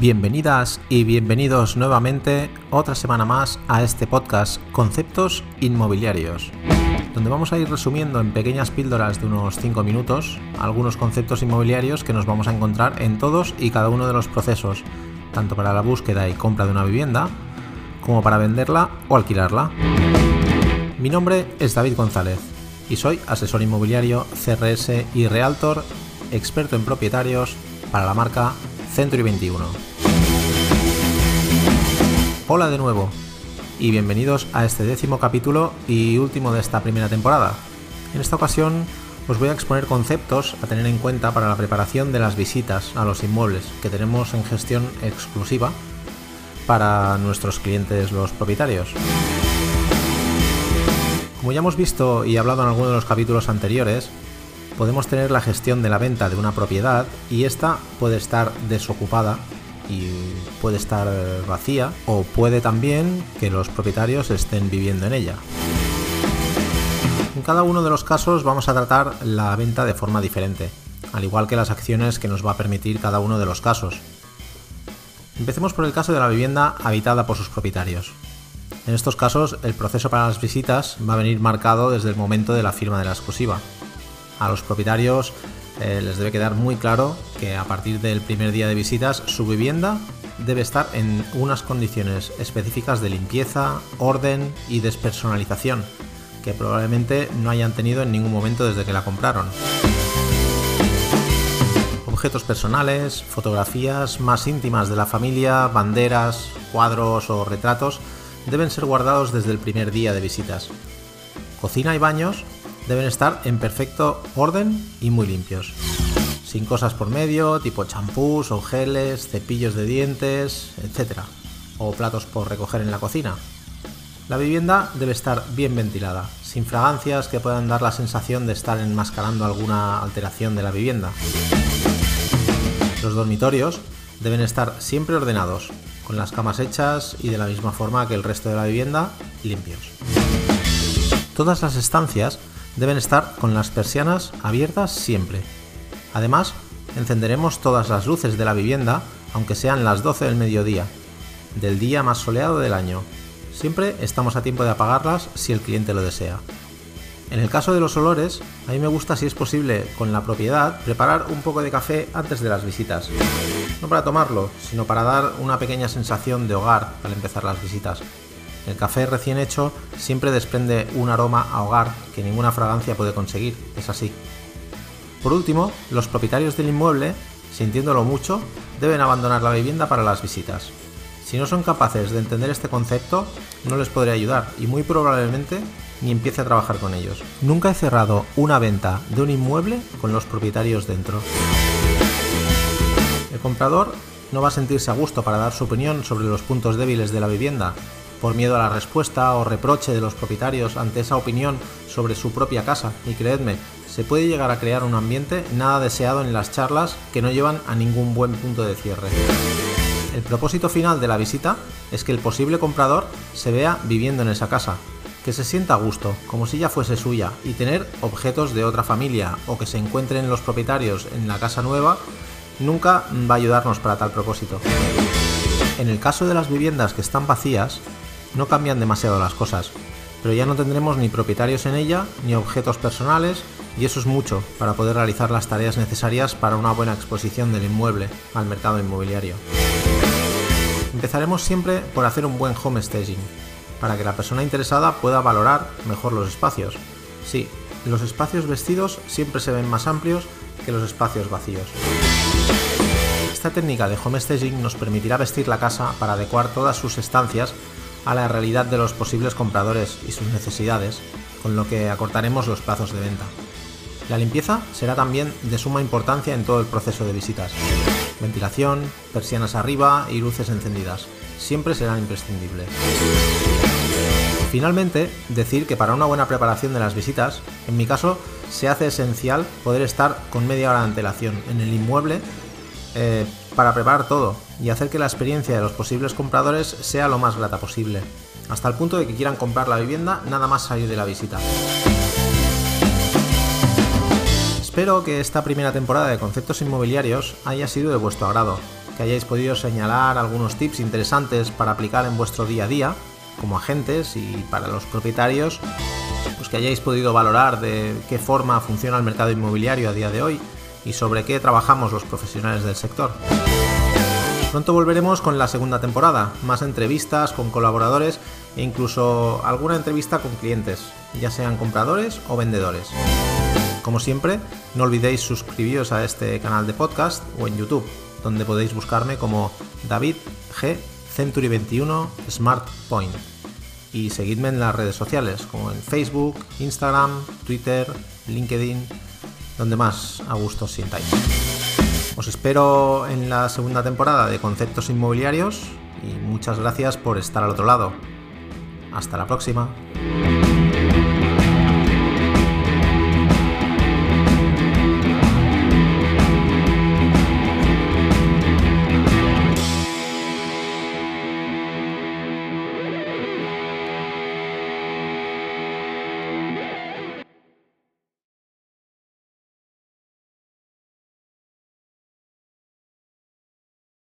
Bienvenidas y bienvenidos nuevamente otra semana más a este podcast Conceptos Inmobiliarios, donde vamos a ir resumiendo en pequeñas píldoras de unos 5 minutos algunos conceptos inmobiliarios que nos vamos a encontrar en todos y cada uno de los procesos, tanto para la búsqueda y compra de una vivienda, como para venderla o alquilarla. Mi nombre es David González y soy asesor inmobiliario, CRS y Realtor, experto en propietarios para la marca Century 21. Hola de nuevo y bienvenidos a este décimo capítulo y último de esta primera temporada. En esta ocasión os voy a exponer conceptos a tener en cuenta para la preparación de las visitas a los inmuebles que tenemos en gestión exclusiva para nuestros clientes los propietarios. Como ya hemos visto y hablado en alguno de los capítulos anteriores, podemos tener la gestión de la venta de una propiedad y esta puede estar desocupada y puede estar vacía o puede también que los propietarios estén viviendo en ella. En cada uno de los casos vamos a tratar la venta de forma diferente, al igual que las acciones que nos va a permitir cada uno de los casos. Empecemos por el caso de la vivienda habitada por sus propietarios. En estos casos, el proceso para las visitas va a venir marcado desde el momento de la firma de la exclusiva. A los propietarios eh, les debe quedar muy claro que a partir del primer día de visitas su vivienda debe estar en unas condiciones específicas de limpieza, orden y despersonalización que probablemente no hayan tenido en ningún momento desde que la compraron. Objetos personales, fotografías más íntimas de la familia, banderas, cuadros o retratos deben ser guardados desde el primer día de visitas. Cocina y baños deben estar en perfecto orden y muy limpios. Sin cosas por medio, tipo champús o geles, cepillos de dientes, etc. O platos por recoger en la cocina. La vivienda debe estar bien ventilada, sin fragancias que puedan dar la sensación de estar enmascarando alguna alteración de la vivienda. Los dormitorios deben estar siempre ordenados, con las camas hechas y de la misma forma que el resto de la vivienda, limpios. Todas las estancias deben estar con las persianas abiertas siempre. Además, encenderemos todas las luces de la vivienda, aunque sean las 12 del mediodía, del día más soleado del año. Siempre estamos a tiempo de apagarlas si el cliente lo desea. En el caso de los olores, a mí me gusta si es posible con la propiedad preparar un poco de café antes de las visitas. No para tomarlo, sino para dar una pequeña sensación de hogar al empezar las visitas. El café recién hecho siempre desprende un aroma a hogar que ninguna fragancia puede conseguir, es así. Por último, los propietarios del inmueble, sintiéndolo mucho, deben abandonar la vivienda para las visitas. Si no son capaces de entender este concepto, no les podré ayudar y muy probablemente ni empiece a trabajar con ellos. Nunca he cerrado una venta de un inmueble con los propietarios dentro. El comprador no va a sentirse a gusto para dar su opinión sobre los puntos débiles de la vivienda, por miedo a la respuesta o reproche de los propietarios ante esa opinión sobre su propia casa, y creedme, se puede llegar a crear un ambiente nada deseado en las charlas que no llevan a ningún buen punto de cierre. El propósito final de la visita es que el posible comprador se vea viviendo en esa casa, que se sienta a gusto, como si ya fuese suya, y tener objetos de otra familia o que se encuentren los propietarios en la casa nueva, nunca va a ayudarnos para tal propósito. En el caso de las viviendas que están vacías, no cambian demasiado las cosas, pero ya no tendremos ni propietarios en ella, ni objetos personales, y eso es mucho para poder realizar las tareas necesarias para una buena exposición del inmueble al mercado inmobiliario. Empezaremos siempre por hacer un buen home staging, para que la persona interesada pueda valorar mejor los espacios. Sí, los espacios vestidos siempre se ven más amplios que los espacios vacíos. Esta técnica de home staging nos permitirá vestir la casa para adecuar todas sus estancias a la realidad de los posibles compradores y sus necesidades, con lo que acortaremos los plazos de venta. La limpieza será también de suma importancia en todo el proceso de visitas. Ventilación, persianas arriba y luces encendidas siempre serán imprescindibles. Finalmente, decir que para una buena preparación de las visitas, en mi caso, se hace esencial poder estar con media hora de antelación en el inmueble eh, para preparar todo y hacer que la experiencia de los posibles compradores sea lo más grata posible, hasta el punto de que quieran comprar la vivienda nada más salir de la visita. Espero que esta primera temporada de conceptos inmobiliarios haya sido de vuestro agrado que hayáis podido señalar algunos tips interesantes para aplicar en vuestro día a día como agentes y para los propietarios, pues que hayáis podido valorar de qué forma funciona el mercado inmobiliario a día de hoy y sobre qué trabajamos los profesionales del sector. Pronto volveremos con la segunda temporada, más entrevistas con colaboradores e incluso alguna entrevista con clientes, ya sean compradores o vendedores. Como siempre, no olvidéis suscribiros a este canal de podcast o en YouTube, donde podéis buscarme como David G Century 21 Smart Point. Y seguidme en las redes sociales, como en Facebook, Instagram, Twitter, LinkedIn, donde más a gusto os sintáis. Os espero en la segunda temporada de Conceptos Inmobiliarios y muchas gracias por estar al otro lado. Hasta la próxima.